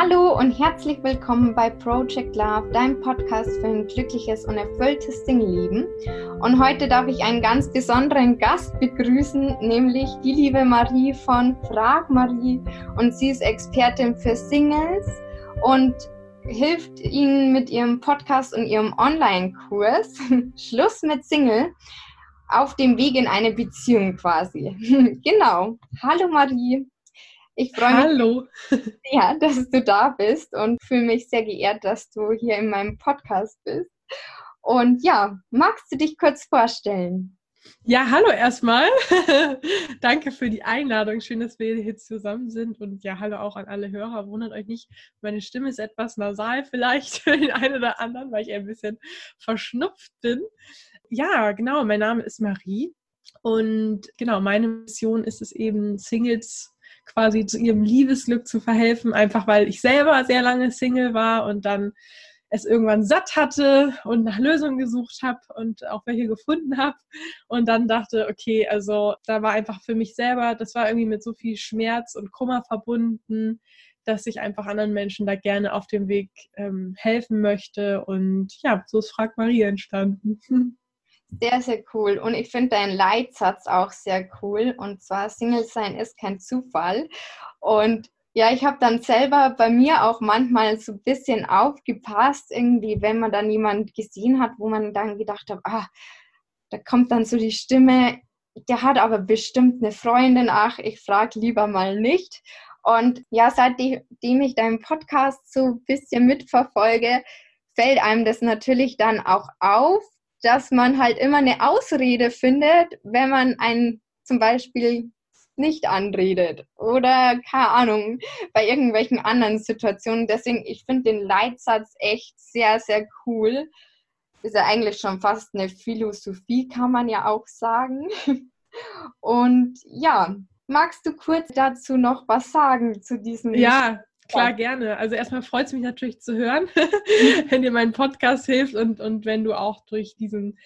Hallo und herzlich willkommen bei Project Love, deinem Podcast für ein glückliches und erfülltes Singleben. Und heute darf ich einen ganz besonderen Gast begrüßen, nämlich die liebe Marie von Frag Marie. Und sie ist Expertin für Singles und hilft ihnen mit ihrem Podcast und ihrem Online-Kurs Schluss mit Single auf dem Weg in eine Beziehung quasi. genau. Hallo Marie. Ich freue mich Hallo. Ja, dass du da bist und fühle mich sehr geehrt, dass du hier in meinem Podcast bist. Und ja, magst du dich kurz vorstellen? Ja, hallo erstmal. Danke für die Einladung. Schön, dass wir hier zusammen sind. Und ja, hallo auch an alle Hörer. Wundert euch nicht, meine Stimme ist etwas nasal vielleicht für den einen oder anderen, weil ich ein bisschen verschnupft bin. Ja, genau. Mein Name ist Marie. Und genau, meine Mission ist es eben, Singles quasi zu ihrem Liebesglück zu verhelfen, einfach weil ich selber sehr lange Single war und dann es irgendwann satt hatte und nach Lösungen gesucht habe und auch welche gefunden habe und dann dachte, okay, also da war einfach für mich selber, das war irgendwie mit so viel Schmerz und Kummer verbunden, dass ich einfach anderen Menschen da gerne auf dem Weg ähm, helfen möchte und ja, so ist Frag Marie entstanden. Sehr, sehr cool. Und ich finde deinen Leitsatz auch sehr cool. Und zwar, Single sein ist kein Zufall. Und ja, ich habe dann selber bei mir auch manchmal so ein bisschen aufgepasst, irgendwie, wenn man dann jemanden gesehen hat, wo man dann gedacht hat, ah, da kommt dann so die Stimme, der hat aber bestimmt eine Freundin, ach, ich frage lieber mal nicht. Und ja, seitdem ich deinen Podcast so ein bisschen mitverfolge, fällt einem das natürlich dann auch auf, dass man halt immer eine Ausrede findet, wenn man einen zum Beispiel nicht anredet oder keine Ahnung, bei irgendwelchen anderen Situationen. Deswegen, ich finde den Leitsatz echt sehr, sehr cool. Ist ja eigentlich schon fast eine Philosophie, kann man ja auch sagen. Und ja, magst du kurz dazu noch was sagen zu diesem? Ja, Klar, gerne. Also erstmal freut es mich natürlich zu hören, wenn dir mein Podcast hilft und, und wenn du auch durch diesen,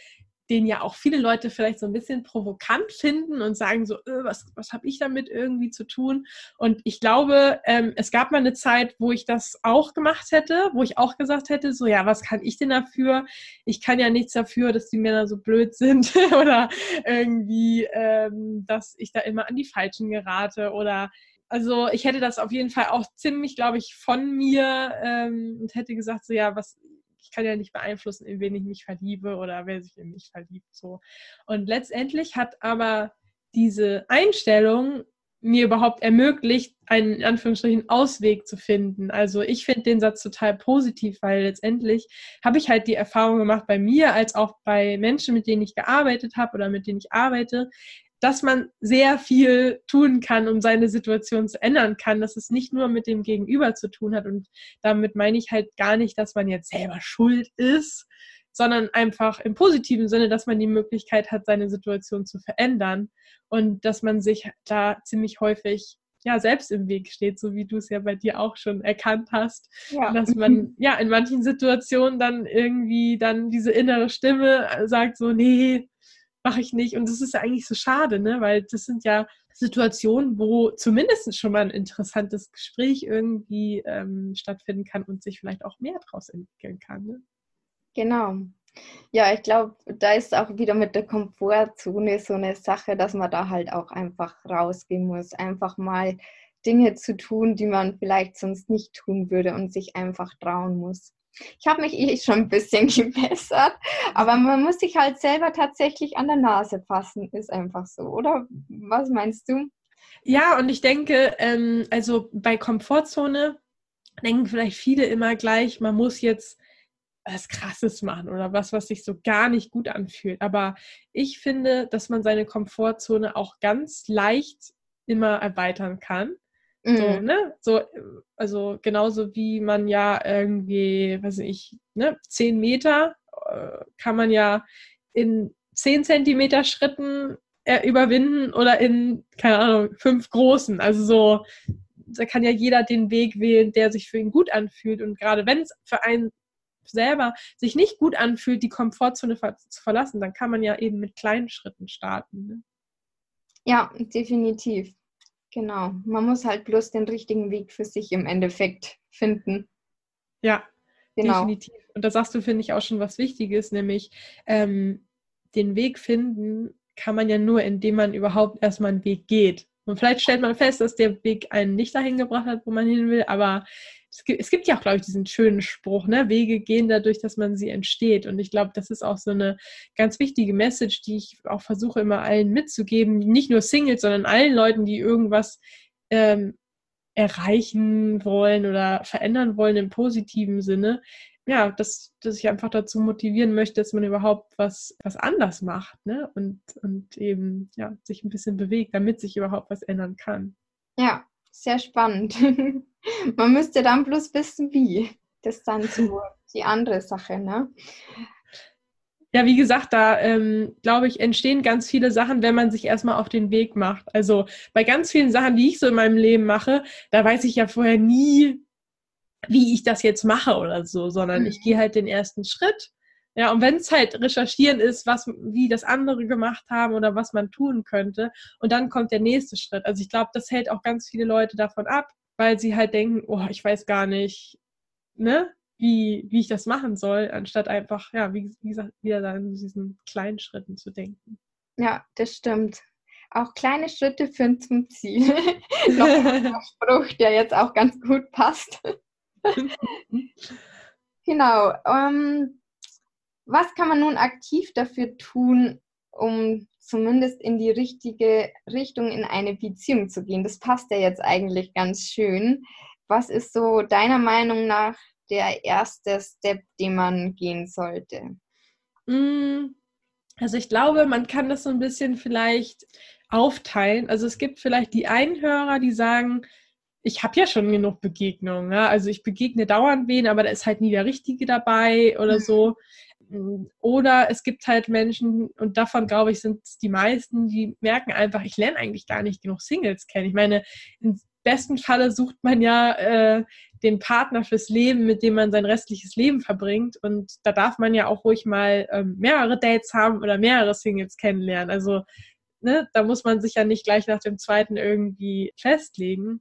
den ja auch viele Leute vielleicht so ein bisschen provokant finden und sagen so, äh, was, was habe ich damit irgendwie zu tun? Und ich glaube, ähm, es gab mal eine Zeit, wo ich das auch gemacht hätte, wo ich auch gesagt hätte, so ja, was kann ich denn dafür? Ich kann ja nichts dafür, dass die Männer so blöd sind oder irgendwie, ähm, dass ich da immer an die Falschen gerate oder also ich hätte das auf jeden Fall auch ziemlich, glaube ich, von mir ähm, und hätte gesagt, so ja, was, ich kann ja nicht beeinflussen, in wen ich mich verliebe oder wer sich in mich verliebt. So. Und letztendlich hat aber diese Einstellung mir überhaupt ermöglicht, einen in Anführungsstrichen Ausweg zu finden. Also ich finde den Satz total positiv, weil letztendlich habe ich halt die Erfahrung gemacht bei mir als auch bei Menschen, mit denen ich gearbeitet habe oder mit denen ich arbeite, dass man sehr viel tun kann, um seine Situation zu ändern kann, dass es nicht nur mit dem Gegenüber zu tun hat. Und damit meine ich halt gar nicht, dass man jetzt selber schuld ist, sondern einfach im positiven Sinne, dass man die Möglichkeit hat, seine Situation zu verändern und dass man sich da ziemlich häufig ja selbst im Weg steht, so wie du es ja bei dir auch schon erkannt hast, ja. dass man ja in manchen Situationen dann irgendwie dann diese innere Stimme sagt so nee, mache ich nicht. Und das ist ja eigentlich so schade, ne? weil das sind ja Situationen, wo zumindest schon mal ein interessantes Gespräch irgendwie ähm, stattfinden kann und sich vielleicht auch mehr daraus entwickeln kann. Ne? Genau. Ja, ich glaube, da ist auch wieder mit der Komfortzone so eine Sache, dass man da halt auch einfach rausgehen muss, einfach mal Dinge zu tun, die man vielleicht sonst nicht tun würde und sich einfach trauen muss. Ich habe mich eh schon ein bisschen gebessert, aber man muss sich halt selber tatsächlich an der Nase fassen, ist einfach so, oder? Was meinst du? Ja, und ich denke, ähm, also bei Komfortzone denken vielleicht viele immer gleich, man muss jetzt was Krasses machen oder was, was sich so gar nicht gut anfühlt. Aber ich finde, dass man seine Komfortzone auch ganz leicht immer erweitern kann. Mhm. So, ne? So, also genauso wie man ja irgendwie, weiß ich, ne, zehn Meter äh, kann man ja in zehn Zentimeter Schritten äh, überwinden oder in, keine Ahnung, fünf großen. Also so, da kann ja jeder den Weg wählen, der sich für ihn gut anfühlt. Und gerade wenn es für einen selber sich nicht gut anfühlt, die Komfortzone zu verlassen, dann kann man ja eben mit kleinen Schritten starten. Ne? Ja, definitiv. Genau, man muss halt bloß den richtigen Weg für sich im Endeffekt finden. Ja, genau. definitiv. Und da sagst du, finde ich, auch schon was Wichtiges, nämlich ähm, den Weg finden kann man ja nur, indem man überhaupt erstmal einen Weg geht. Und vielleicht stellt man fest, dass der Weg einen nicht dahin gebracht hat, wo man hin will, aber es gibt, es gibt ja auch, glaube ich, diesen schönen Spruch, ne? Wege gehen dadurch, dass man sie entsteht. Und ich glaube, das ist auch so eine ganz wichtige Message, die ich auch versuche immer allen mitzugeben. Nicht nur Singles, sondern allen Leuten, die irgendwas ähm, erreichen wollen oder verändern wollen im positiven Sinne. Ja, dass, dass ich einfach dazu motivieren möchte, dass man überhaupt was, was anders macht, ne? Und, und eben, ja, sich ein bisschen bewegt, damit sich überhaupt was ändern kann. Ja, sehr spannend. Man müsste dann bloß wissen, wie. Das ist dann so die andere Sache, ne? Ja, wie gesagt, da ähm, glaube ich, entstehen ganz viele Sachen, wenn man sich erstmal auf den Weg macht. Also bei ganz vielen Sachen, die ich so in meinem Leben mache, da weiß ich ja vorher nie, wie ich das jetzt mache oder so, sondern ich gehe halt den ersten Schritt. Ja, und wenn es halt recherchieren ist, was, wie das andere gemacht haben oder was man tun könnte, und dann kommt der nächste Schritt. Also ich glaube, das hält auch ganz viele Leute davon ab, weil sie halt denken, oh, ich weiß gar nicht, ne, wie, wie ich das machen soll, anstatt einfach, ja, wie, wie gesagt, wieder dann in diesen kleinen Schritten zu denken. Ja, das stimmt. Auch kleine Schritte führen zum Ziel. Noch ein Spruch, der jetzt auch ganz gut passt. genau. Ähm, was kann man nun aktiv dafür tun, um zumindest in die richtige Richtung in eine Beziehung zu gehen. Das passt ja jetzt eigentlich ganz schön. Was ist so deiner Meinung nach der erste Step, den man gehen sollte? Mm, also ich glaube, man kann das so ein bisschen vielleicht aufteilen. Also es gibt vielleicht die Einhörer, die sagen, ich habe ja schon genug Begegnungen. Ja? Also ich begegne dauernd wen, aber da ist halt nie der Richtige dabei oder mhm. so. Oder es gibt halt Menschen, und davon glaube ich, sind es die meisten, die merken einfach, ich lerne eigentlich gar nicht genug Singles kennen. Ich meine, im besten Falle sucht man ja äh, den Partner fürs Leben, mit dem man sein restliches Leben verbringt. Und da darf man ja auch ruhig mal ähm, mehrere Dates haben oder mehrere Singles kennenlernen. Also ne, da muss man sich ja nicht gleich nach dem zweiten irgendwie festlegen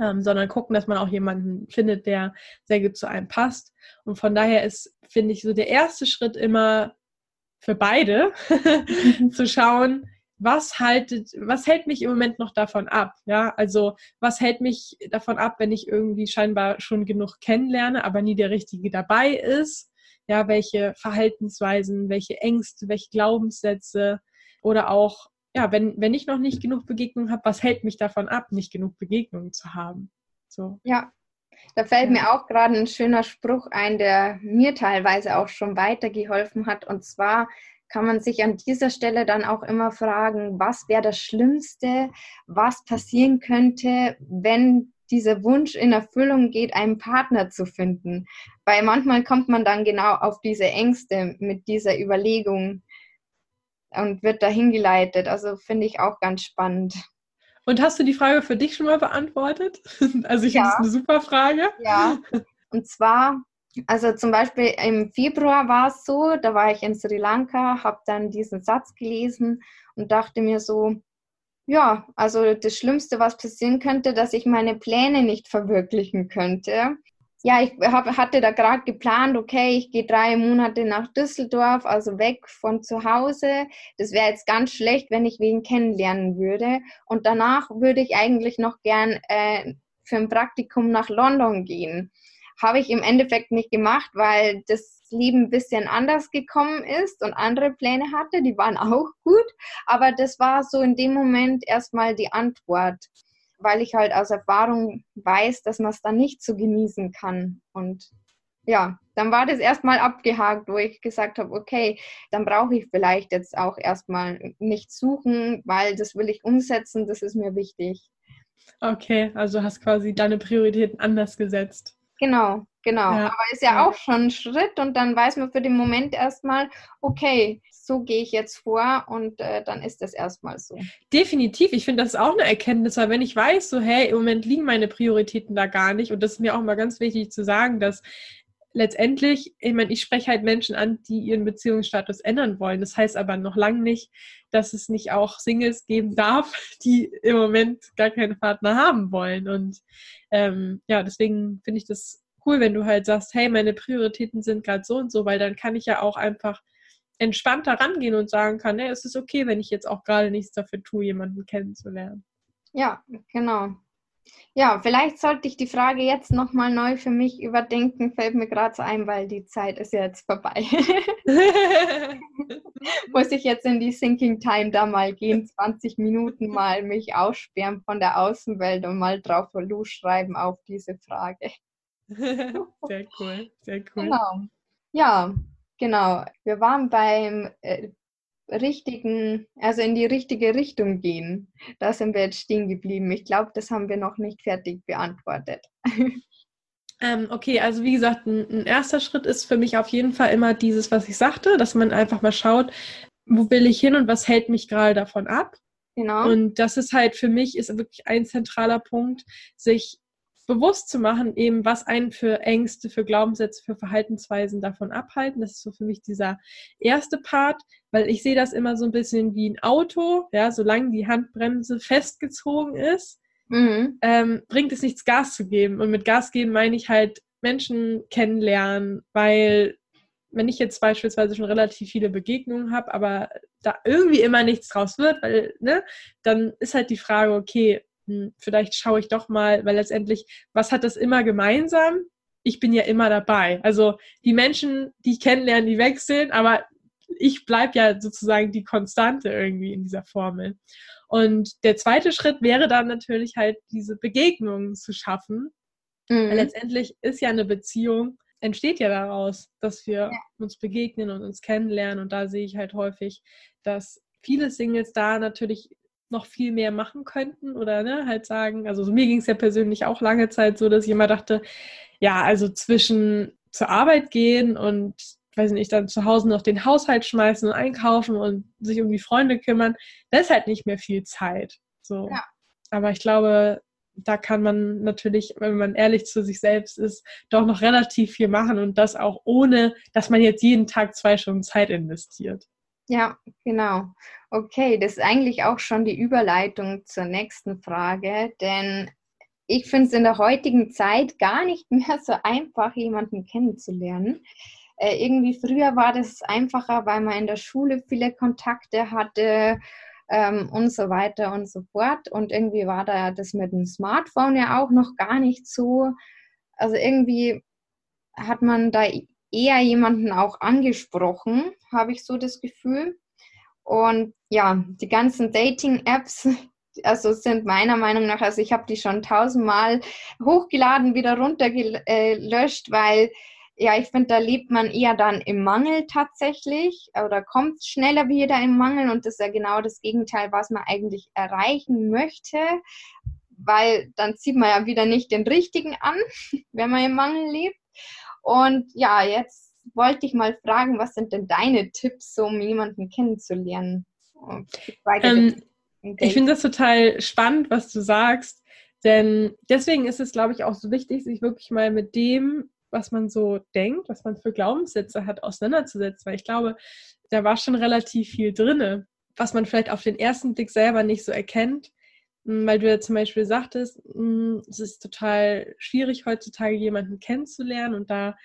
ähm, sondern gucken, dass man auch jemanden findet, der sehr gut zu einem passt. Und von daher ist, finde ich, so der erste Schritt immer für beide zu schauen, was haltet, was hält mich im Moment noch davon ab? Ja, also was hält mich davon ab, wenn ich irgendwie scheinbar schon genug kennenlerne, aber nie der Richtige dabei ist? Ja, welche Verhaltensweisen, welche Ängste, welche Glaubenssätze oder auch ja, wenn, wenn ich noch nicht genug Begegnungen habe, was hält mich davon ab, nicht genug Begegnungen zu haben? So. Ja, da fällt mir auch gerade ein schöner Spruch ein, der mir teilweise auch schon weitergeholfen hat. Und zwar kann man sich an dieser Stelle dann auch immer fragen, was wäre das Schlimmste, was passieren könnte, wenn dieser Wunsch in Erfüllung geht, einen Partner zu finden. Weil manchmal kommt man dann genau auf diese Ängste mit dieser Überlegung, und wird dahin geleitet. Also finde ich auch ganz spannend. Und hast du die Frage für dich schon mal beantwortet? Also ich ja. finde es eine super Frage. Ja, und zwar, also zum Beispiel im Februar war es so, da war ich in Sri Lanka, habe dann diesen Satz gelesen und dachte mir so, ja, also das Schlimmste, was passieren könnte, dass ich meine Pläne nicht verwirklichen könnte ja, ich hab, hatte da gerade geplant, okay, ich gehe drei Monate nach Düsseldorf, also weg von zu Hause. Das wäre jetzt ganz schlecht, wenn ich wen kennenlernen würde. Und danach würde ich eigentlich noch gern äh, für ein Praktikum nach London gehen. Habe ich im Endeffekt nicht gemacht, weil das Leben ein bisschen anders gekommen ist und andere Pläne hatte. Die waren auch gut, aber das war so in dem Moment erstmal die Antwort weil ich halt aus Erfahrung weiß, dass man es dann nicht so genießen kann. Und ja, dann war das erstmal abgehakt, wo ich gesagt habe, okay, dann brauche ich vielleicht jetzt auch erstmal nicht suchen, weil das will ich umsetzen, das ist mir wichtig. Okay, also hast quasi deine Prioritäten anders gesetzt. Genau, genau. Ja. Aber ist ja, ja auch schon ein Schritt und dann weiß man für den Moment erstmal, okay, so gehe ich jetzt vor und äh, dann ist das erstmal so. Definitiv. Ich finde, das auch eine Erkenntnis, weil wenn ich weiß, so, hey, im Moment liegen meine Prioritäten da gar nicht und das ist mir auch mal ganz wichtig zu sagen, dass letztendlich, ich meine, ich spreche halt Menschen an, die ihren Beziehungsstatus ändern wollen. Das heißt aber noch lange nicht, dass es nicht auch Singles geben darf, die im Moment gar keinen Partner haben wollen. Und ähm, ja, deswegen finde ich das cool, wenn du halt sagst, hey, meine Prioritäten sind gerade so und so, weil dann kann ich ja auch einfach entspannter rangehen und sagen kann, hey, es ist okay, wenn ich jetzt auch gerade nichts dafür tue, jemanden kennenzulernen. Ja, genau. Ja, vielleicht sollte ich die Frage jetzt nochmal neu für mich überdenken, fällt mir gerade so ein, weil die Zeit ist jetzt vorbei. Muss ich jetzt in die Thinking Time da mal gehen, 20 Minuten mal mich aussperren von der Außenwelt und mal drauf schreiben auf diese Frage. Sehr cool, sehr cool. Genau. Ja, genau. Wir waren beim äh, richtigen, also in die richtige Richtung gehen. Da sind wir jetzt stehen geblieben. Ich glaube, das haben wir noch nicht fertig beantwortet. Ähm, okay, also wie gesagt, ein, ein, erster Schritt ist für mich auf jeden Fall immer dieses, was ich sagte, dass man einfach mal schaut, wo will ich hin und was hält mich gerade davon ab. Genau. Und das ist halt für mich ist wirklich ein zentraler Punkt, sich bewusst zu machen, eben was einen für Ängste, für Glaubenssätze, für Verhaltensweisen davon abhalten. Das ist so für mich dieser erste Part, weil ich sehe das immer so ein bisschen wie ein Auto, ja, solange die Handbremse festgezogen ist, mhm. ähm, bringt es nichts, Gas zu geben. Und mit Gas geben meine ich halt Menschen kennenlernen, weil wenn ich jetzt beispielsweise schon relativ viele Begegnungen habe, aber da irgendwie immer nichts draus wird, weil, ne, dann ist halt die Frage, okay, hm, vielleicht schaue ich doch mal, weil letztendlich, was hat das immer gemeinsam? Ich bin ja immer dabei. Also die Menschen, die ich kennenlerne, die wechseln, aber ich bleibe ja sozusagen die Konstante irgendwie in dieser Formel. Und der zweite Schritt wäre dann natürlich halt diese Begegnungen zu schaffen. Mhm. Weil letztendlich ist ja eine Beziehung, entsteht ja daraus, dass wir ja. uns begegnen und uns kennenlernen. Und da sehe ich halt häufig, dass viele Singles da natürlich noch viel mehr machen könnten oder ne, halt sagen, also mir ging es ja persönlich auch lange Zeit so, dass ich immer dachte, ja, also zwischen zur Arbeit gehen und weiß nicht, dann zu Hause noch den Haushalt schmeißen und einkaufen und sich um die Freunde kümmern, da ist halt nicht mehr viel Zeit. So. Ja. Aber ich glaube, da kann man natürlich, wenn man ehrlich zu sich selbst ist, doch noch relativ viel machen und das auch ohne, dass man jetzt jeden Tag zwei Stunden Zeit investiert. Ja, genau. Okay, das ist eigentlich auch schon die Überleitung zur nächsten Frage, denn ich finde es in der heutigen Zeit gar nicht mehr so einfach, jemanden kennenzulernen. Äh, irgendwie früher war das einfacher, weil man in der Schule viele Kontakte hatte ähm, und so weiter und so fort. Und irgendwie war da das mit dem Smartphone ja auch noch gar nicht so. Also irgendwie hat man da eher jemanden auch angesprochen, habe ich so das Gefühl. Und ja, die ganzen Dating-Apps, also sind meiner Meinung nach, also ich habe die schon tausendmal hochgeladen, wieder runtergelöscht, weil ja, ich finde, da lebt man eher dann im Mangel tatsächlich oder kommt schneller wieder im Mangel und das ist ja genau das Gegenteil, was man eigentlich erreichen möchte, weil dann zieht man ja wieder nicht den richtigen an, wenn man im Mangel lebt. Und ja, jetzt wollte ich mal fragen, was sind denn deine Tipps, um jemanden kennenzulernen? Ähm, ich finde das total spannend, was du sagst, denn deswegen ist es, glaube ich, auch so wichtig, sich wirklich mal mit dem, was man so denkt, was man für Glaubenssätze hat, auseinanderzusetzen, weil ich glaube, da war schon relativ viel drinne, was man vielleicht auf den ersten Blick selber nicht so erkennt, weil du ja zum Beispiel sagtest, hm, es ist total schwierig heutzutage jemanden kennenzulernen und da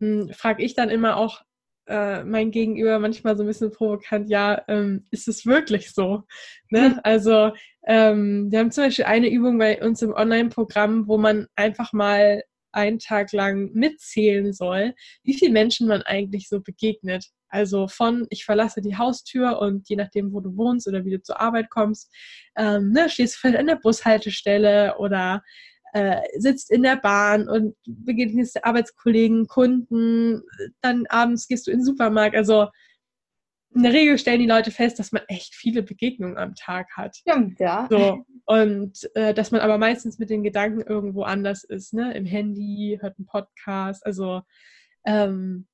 hm, frage ich dann immer auch äh, mein Gegenüber manchmal so ein bisschen provokant, ja, ähm, ist es wirklich so? Ne? Also ähm, wir haben zum Beispiel eine Übung bei uns im Online-Programm, wo man einfach mal einen Tag lang mitzählen soll, wie viele Menschen man eigentlich so begegnet. Also von ich verlasse die Haustür und je nachdem, wo du wohnst oder wie du zur Arbeit kommst, ähm, ne, stehst du vielleicht an der Bushaltestelle oder äh, sitzt in der Bahn und begegnest Arbeitskollegen, Kunden, dann abends gehst du in den Supermarkt. Also in der Regel stellen die Leute fest, dass man echt viele Begegnungen am Tag hat. Stimmt, ja. So. Und äh, dass man aber meistens mit den Gedanken irgendwo anders ist, ne? Im Handy, hört einen Podcast. Also ähm,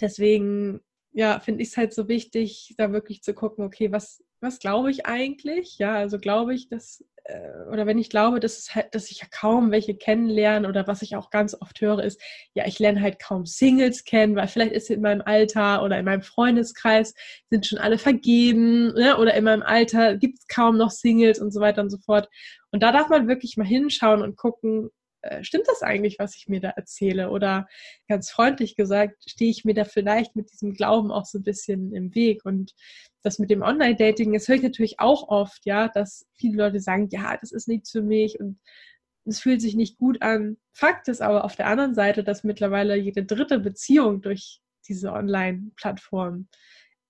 deswegen, ja, finde ich es halt so wichtig, da wirklich zu gucken, okay, was, was glaube ich eigentlich? Ja, also glaube ich, dass äh, oder wenn ich glaube, dass, es halt, dass ich ja kaum welche kennenlerne oder was ich auch ganz oft höre, ist, ja, ich lerne halt kaum Singles kennen, weil vielleicht ist in meinem Alter oder in meinem Freundeskreis sind schon alle vergeben ne? oder in meinem Alter gibt es kaum noch Singles und so weiter und so fort. Und da darf man wirklich mal hinschauen und gucken, stimmt das eigentlich, was ich mir da erzähle? Oder ganz freundlich gesagt, stehe ich mir da vielleicht mit diesem Glauben auch so ein bisschen im Weg? Und das mit dem Online-Dating, das höre ich natürlich auch oft, ja, dass viele Leute sagen, ja, das ist nichts für mich und es fühlt sich nicht gut an. Fakt ist aber auf der anderen Seite, dass mittlerweile jede dritte Beziehung durch diese Online-Plattform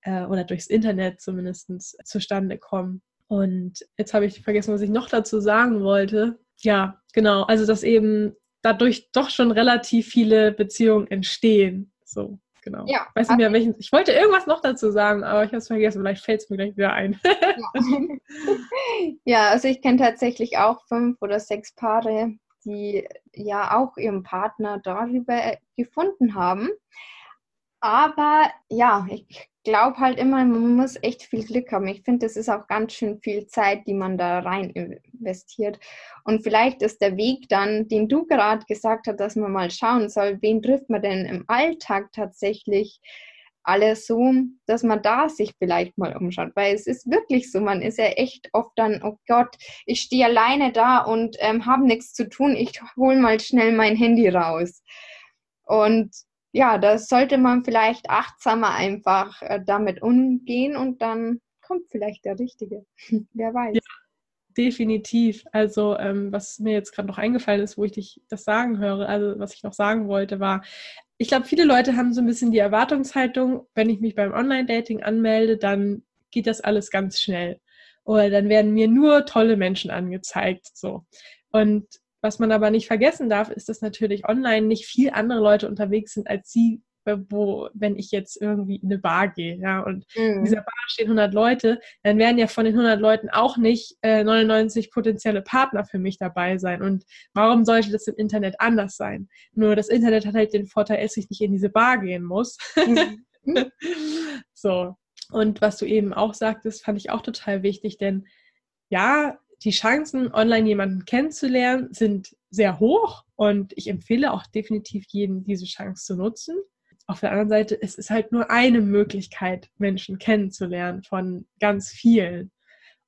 äh, oder durchs Internet zumindest zustande kommt. Und jetzt habe ich vergessen, was ich noch dazu sagen wollte. Ja, genau. Also, dass eben dadurch doch schon relativ viele Beziehungen entstehen. So, genau. Ja, weiß nicht mehr, welchen. Ich wollte irgendwas noch dazu sagen, aber ich habe es vergessen. Vielleicht fällt es mir gleich wieder ein. ja. ja, also ich kenne tatsächlich auch fünf oder sechs Paare, die ja auch ihren Partner darüber gefunden haben. Aber ja, ich glaube halt immer, man muss echt viel Glück haben. Ich finde, das ist auch ganz schön viel Zeit, die man da rein investiert. Und vielleicht ist der Weg dann, den du gerade gesagt hast, dass man mal schauen soll, wen trifft man denn im Alltag tatsächlich alles so, dass man da sich vielleicht mal umschaut. Weil es ist wirklich so, man ist ja echt oft dann, oh Gott, ich stehe alleine da und ähm, habe nichts zu tun, ich hole mal schnell mein Handy raus. Und ja, da sollte man vielleicht achtsamer einfach äh, damit umgehen und dann kommt vielleicht der Richtige. Wer weiß. Ja, definitiv. Also, ähm, was mir jetzt gerade noch eingefallen ist, wo ich dich das sagen höre, also was ich noch sagen wollte, war, ich glaube, viele Leute haben so ein bisschen die Erwartungshaltung, wenn ich mich beim Online-Dating anmelde, dann geht das alles ganz schnell. Oder dann werden mir nur tolle Menschen angezeigt. So. Und was man aber nicht vergessen darf, ist, dass natürlich online nicht viel andere Leute unterwegs sind als sie, äh, wo, wenn ich jetzt irgendwie in eine Bar gehe, ja, und mhm. in dieser Bar stehen 100 Leute, dann werden ja von den 100 Leuten auch nicht äh, 99 potenzielle Partner für mich dabei sein. Und warum sollte das im Internet anders sein? Nur das Internet hat halt den Vorteil, dass ich nicht in diese Bar gehen muss. Mhm. so. Und was du eben auch sagtest, fand ich auch total wichtig, denn ja, die Chancen, online jemanden kennenzulernen, sind sehr hoch und ich empfehle auch definitiv jedem, diese Chance zu nutzen. Auf der anderen Seite, es ist halt nur eine Möglichkeit, Menschen kennenzulernen von ganz vielen.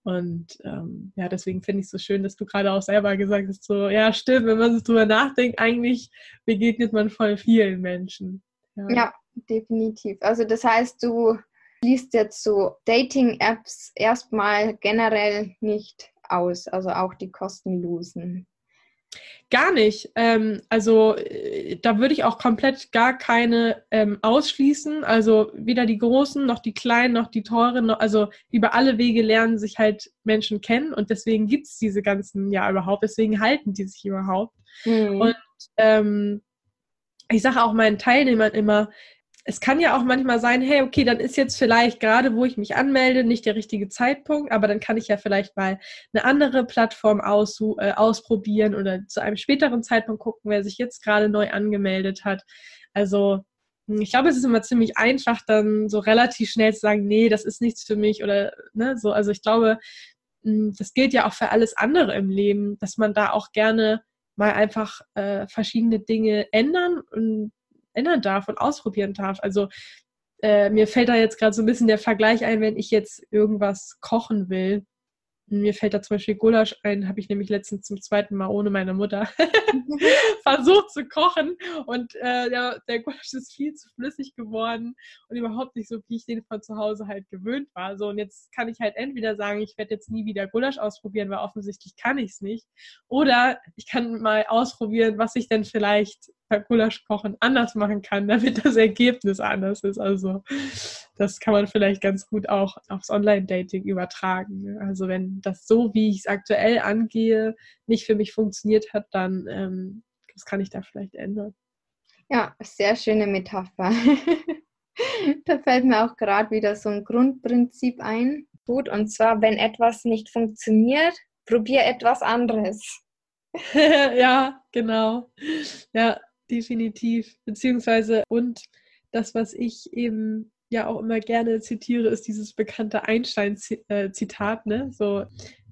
Und ähm, ja, deswegen finde ich es so schön, dass du gerade auch selber gesagt hast, so, ja, stimmt, wenn man so drüber nachdenkt, eigentlich begegnet man voll vielen Menschen. Ja, ja definitiv. Also das heißt, du liest jetzt so Dating-Apps erstmal generell nicht aus, also auch die kostenlosen? Gar nicht. Ähm, also äh, da würde ich auch komplett gar keine ähm, ausschließen. Also weder die großen noch die kleinen noch die teuren. Noch, also über alle Wege lernen sich halt Menschen kennen und deswegen gibt es diese ganzen ja überhaupt. Deswegen halten die sich überhaupt. Mhm. Und ähm, ich sage auch meinen Teilnehmern immer, es kann ja auch manchmal sein, hey, okay, dann ist jetzt vielleicht gerade, wo ich mich anmelde, nicht der richtige Zeitpunkt, aber dann kann ich ja vielleicht mal eine andere Plattform äh, ausprobieren oder zu einem späteren Zeitpunkt gucken, wer sich jetzt gerade neu angemeldet hat. Also hm, ich glaube, es ist immer ziemlich einfach, dann so relativ schnell zu sagen, nee, das ist nichts für mich oder ne, so. Also ich glaube, hm, das gilt ja auch für alles andere im Leben, dass man da auch gerne mal einfach äh, verschiedene Dinge ändern und ändern darf und ausprobieren darf. Also äh, mir fällt da jetzt gerade so ein bisschen der Vergleich ein, wenn ich jetzt irgendwas kochen will mir fällt da zum Beispiel Gulasch ein, habe ich nämlich letztens zum zweiten Mal ohne meine Mutter versucht zu kochen und äh, der, der Gulasch ist viel zu flüssig geworden und überhaupt nicht so, wie ich den von zu Hause halt gewöhnt war. So und jetzt kann ich halt entweder sagen, ich werde jetzt nie wieder Gulasch ausprobieren, weil offensichtlich kann ich es nicht, oder ich kann mal ausprobieren, was ich denn vielleicht Gulasch kochen anders machen kann, damit das Ergebnis anders ist. Also das kann man vielleicht ganz gut auch aufs Online-Dating übertragen. Also wenn das so, wie ich es aktuell angehe, nicht für mich funktioniert hat, dann ähm, das kann ich da vielleicht ändern. Ja, sehr schöne Metapher. da fällt mir auch gerade wieder so ein Grundprinzip ein. Gut, und zwar, wenn etwas nicht funktioniert, probier etwas anderes. ja, genau. Ja, definitiv. Beziehungsweise, und das, was ich eben ja auch immer gerne zitiere, ist dieses bekannte Einstein-Zitat, ne? So,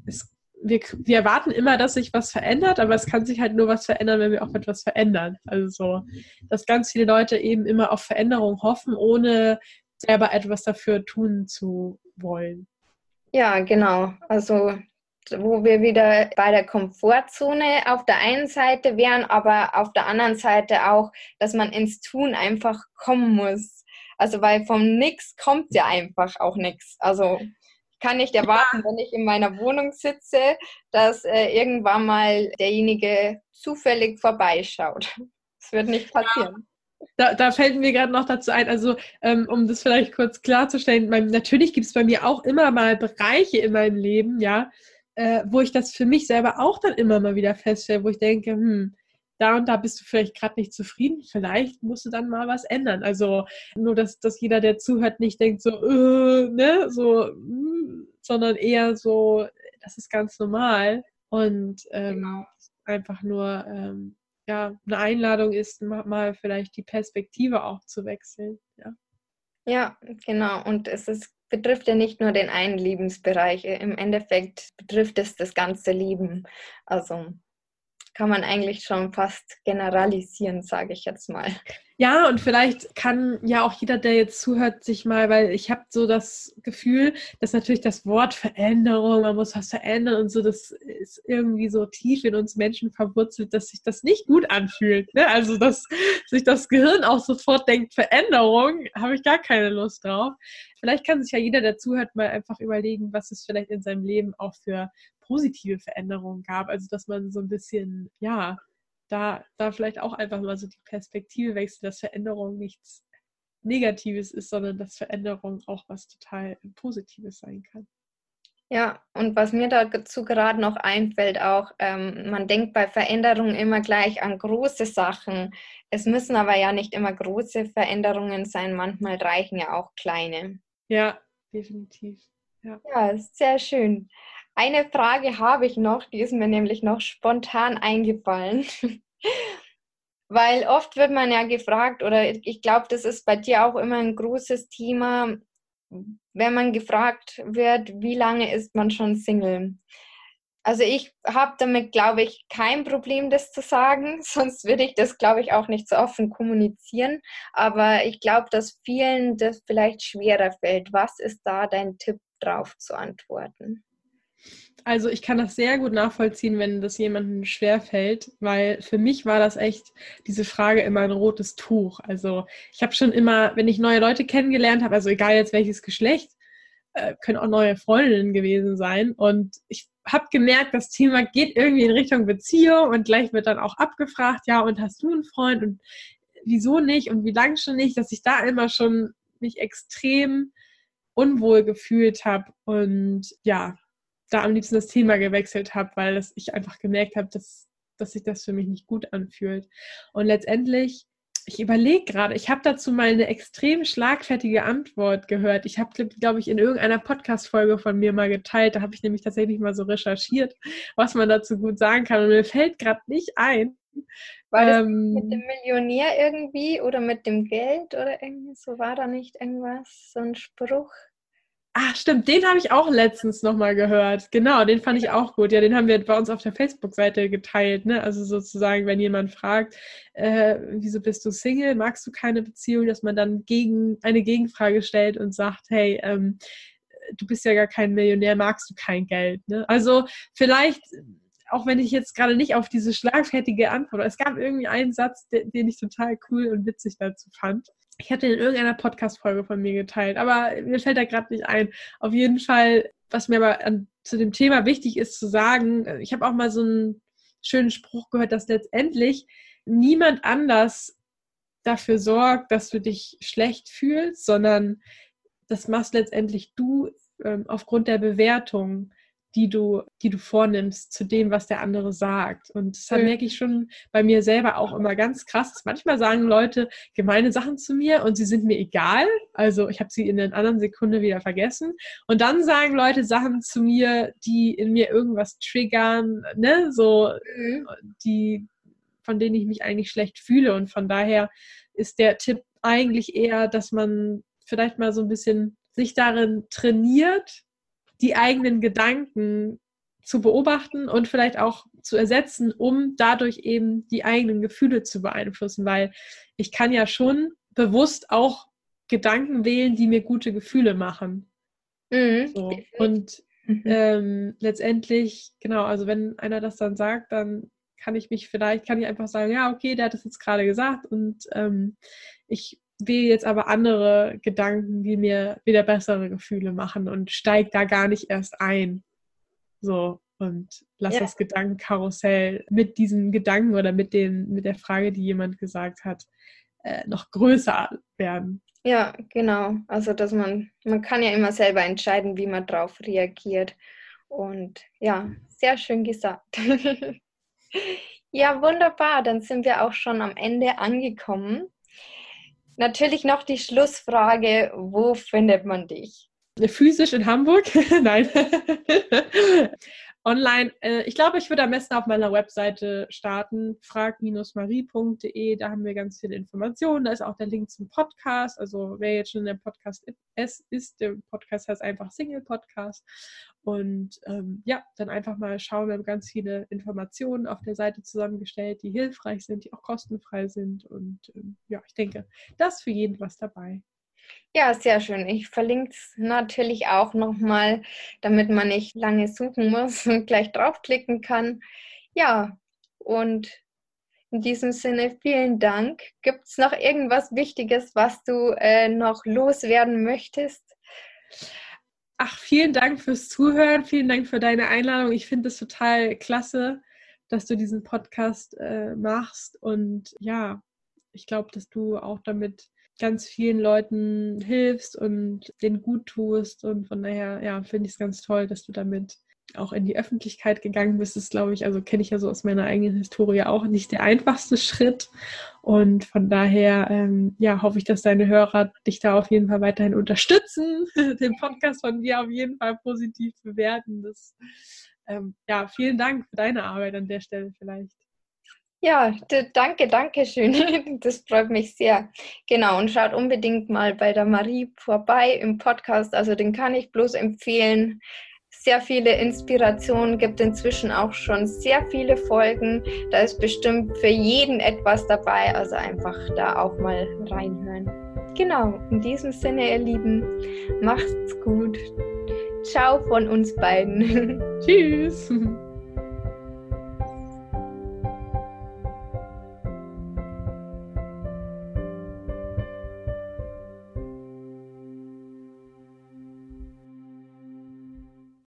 es, wir, wir erwarten immer, dass sich was verändert, aber es kann sich halt nur was verändern, wenn wir auch etwas verändern. Also so, dass ganz viele Leute eben immer auf Veränderung hoffen, ohne selber etwas dafür tun zu wollen. Ja, genau. Also wo wir wieder bei der Komfortzone auf der einen Seite wären, aber auf der anderen Seite auch, dass man ins Tun einfach kommen muss. Also weil vom Nix kommt ja einfach auch nichts. Also ich kann nicht erwarten, wenn ich in meiner Wohnung sitze, dass äh, irgendwann mal derjenige zufällig vorbeischaut. Das wird nicht passieren. Da, da, fällt mir gerade noch dazu ein, also ähm, um das vielleicht kurz klarzustellen, mein, natürlich gibt es bei mir auch immer mal Bereiche in meinem Leben, ja, äh, wo ich das für mich selber auch dann immer mal wieder feststelle, wo ich denke, hm, da und da bist du vielleicht gerade nicht zufrieden, vielleicht musst du dann mal was ändern. Also nur, dass, dass jeder, der zuhört, nicht denkt so, äh, ne, so, mh, sondern eher so, das ist ganz normal und ähm, genau. einfach nur ähm, ja, eine Einladung ist, mal vielleicht die Perspektive auch zu wechseln. Ja, ja genau. Und es ist betrifft ja nicht nur den einen Lebensbereich. Im Endeffekt betrifft es das ganze Leben. Also kann man eigentlich schon fast generalisieren, sage ich jetzt mal. Ja, und vielleicht kann ja auch jeder, der jetzt zuhört, sich mal, weil ich habe so das Gefühl, dass natürlich das Wort Veränderung, man muss was verändern und so, das ist irgendwie so tief in uns Menschen verwurzelt, dass sich das nicht gut anfühlt. Ne? Also, dass sich das Gehirn auch sofort denkt, Veränderung, habe ich gar keine Lust drauf. Vielleicht kann sich ja jeder, der zuhört, mal einfach überlegen, was es vielleicht in seinem Leben auch für positive Veränderungen gab. Also dass man so ein bisschen, ja, da, da vielleicht auch einfach mal so die Perspektive wechselt, dass Veränderung nichts Negatives ist, sondern dass Veränderung auch was total Positives sein kann. Ja, und was mir dazu gerade noch einfällt, auch, ähm, man denkt bei Veränderungen immer gleich an große Sachen. Es müssen aber ja nicht immer große Veränderungen sein, manchmal reichen ja auch kleine. Ja, definitiv. Ja, ja sehr schön. Eine Frage habe ich noch, die ist mir nämlich noch spontan eingefallen. Weil oft wird man ja gefragt, oder ich glaube, das ist bei dir auch immer ein großes Thema, wenn man gefragt wird, wie lange ist man schon Single? Also ich habe damit, glaube ich, kein Problem, das zu sagen, sonst würde ich das, glaube ich, auch nicht so offen kommunizieren. Aber ich glaube, dass vielen das vielleicht schwerer fällt. Was ist da dein Tipp drauf zu antworten? Also ich kann das sehr gut nachvollziehen, wenn das jemandem schwerfällt, weil für mich war das echt diese Frage immer ein rotes Tuch. Also ich habe schon immer, wenn ich neue Leute kennengelernt habe, also egal jetzt welches Geschlecht, äh, können auch neue Freundinnen gewesen sein. Und ich habe gemerkt, das Thema geht irgendwie in Richtung Beziehung und gleich wird dann auch abgefragt, ja, und hast du einen Freund und wieso nicht und wie lange schon nicht, dass ich da immer schon mich extrem unwohl gefühlt habe und ja, da am liebsten das Thema gewechselt habe, weil das, ich einfach gemerkt habe, dass, dass sich das für mich nicht gut anfühlt. Und letztendlich, ich überlege gerade, ich habe dazu mal eine extrem schlagfertige Antwort gehört. Ich habe, glaube ich, in irgendeiner Podcast-Folge von mir mal geteilt. Da habe ich nämlich tatsächlich mal so recherchiert, was man dazu gut sagen kann. Und mir fällt gerade nicht ein. War das ähm, mit dem Millionär irgendwie oder mit dem Geld oder irgendwie so? War da nicht irgendwas, so ein Spruch? Ach, stimmt, den habe ich auch letztens nochmal gehört. Genau, den fand ich auch gut. Ja, den haben wir bei uns auf der Facebook-Seite geteilt. Ne? Also sozusagen, wenn jemand fragt, äh, wieso bist du Single, magst du keine Beziehung, dass man dann gegen eine Gegenfrage stellt und sagt, hey, ähm, du bist ja gar kein Millionär, magst du kein Geld. Ne? Also vielleicht, auch wenn ich jetzt gerade nicht auf diese schlagfertige Antwort, es gab irgendwie einen Satz, den, den ich total cool und witzig dazu fand ich hatte in irgendeiner Podcast-Folge von mir geteilt, aber mir fällt da gerade nicht ein. Auf jeden Fall, was mir aber an, zu dem Thema wichtig ist zu sagen, äh, ich habe auch mal so einen schönen Spruch gehört, dass letztendlich niemand anders dafür sorgt, dass du dich schlecht fühlst, sondern das machst letztendlich du ähm, aufgrund der Bewertung die du, die du vornimmst zu dem, was der andere sagt. Und das mhm. merke ich schon bei mir selber auch immer ganz krass. Manchmal sagen Leute gemeine Sachen zu mir und sie sind mir egal. Also ich habe sie in einer anderen Sekunde wieder vergessen. Und dann sagen Leute Sachen zu mir, die in mir irgendwas triggern, ne, so, mhm. die, von denen ich mich eigentlich schlecht fühle. Und von daher ist der Tipp eigentlich eher, dass man vielleicht mal so ein bisschen sich darin trainiert, die eigenen Gedanken zu beobachten und vielleicht auch zu ersetzen, um dadurch eben die eigenen Gefühle zu beeinflussen, weil ich kann ja schon bewusst auch Gedanken wählen, die mir gute Gefühle machen. Mhm. So. Und mhm. ähm, letztendlich, genau, also wenn einer das dann sagt, dann kann ich mich vielleicht, kann ich einfach sagen, ja, okay, der hat das jetzt gerade gesagt und ähm, ich wähle jetzt aber andere Gedanken, die mir wieder bessere Gefühle machen und steige da gar nicht erst ein. So, und lass ja. das Gedankenkarussell mit diesen Gedanken oder mit, den, mit der Frage, die jemand gesagt hat, äh, noch größer werden. Ja, genau. Also, dass man, man kann ja immer selber entscheiden, wie man darauf reagiert. Und ja, sehr schön gesagt. ja, wunderbar. Dann sind wir auch schon am Ende angekommen. Natürlich noch die Schlussfrage, wo findet man dich? Physisch in Hamburg? Nein. Online, äh, ich glaube, ich würde am besten auf meiner Webseite starten, frag-marie.de, da haben wir ganz viele Informationen, da ist auch der Link zum Podcast, also wer jetzt schon in der Podcast es ist, der Podcast heißt einfach Single Podcast. Und ähm, ja, dann einfach mal schauen, wir haben ganz viele Informationen auf der Seite zusammengestellt, die hilfreich sind, die auch kostenfrei sind. Und ähm, ja, ich denke, da ist für jeden was dabei. Ja, sehr schön. Ich verlinke es natürlich auch nochmal, damit man nicht lange suchen muss und gleich draufklicken kann. Ja, und in diesem Sinne vielen Dank. Gibt es noch irgendwas Wichtiges, was du äh, noch loswerden möchtest? Ach, vielen Dank fürs Zuhören. Vielen Dank für deine Einladung. Ich finde es total klasse, dass du diesen Podcast äh, machst. Und ja, ich glaube, dass du auch damit ganz vielen Leuten hilfst und denen gut tust. Und von daher, ja, finde ich es ganz toll, dass du damit auch in die Öffentlichkeit gegangen bist. Das glaube ich, also kenne ich ja so aus meiner eigenen Historie auch nicht der einfachste Schritt. Und von daher, ähm, ja, hoffe ich, dass deine Hörer dich da auf jeden Fall weiterhin unterstützen, den Podcast von dir auf jeden Fall positiv bewerten. Das, ähm, ja, vielen Dank für deine Arbeit an der Stelle vielleicht. Ja, danke, danke schön. Das freut mich sehr. Genau, und schaut unbedingt mal bei der Marie vorbei im Podcast. Also den kann ich bloß empfehlen. Sehr viele Inspirationen, gibt inzwischen auch schon sehr viele Folgen. Da ist bestimmt für jeden etwas dabei. Also einfach da auch mal reinhören. Genau, in diesem Sinne, ihr Lieben, macht's gut. Ciao von uns beiden. Tschüss.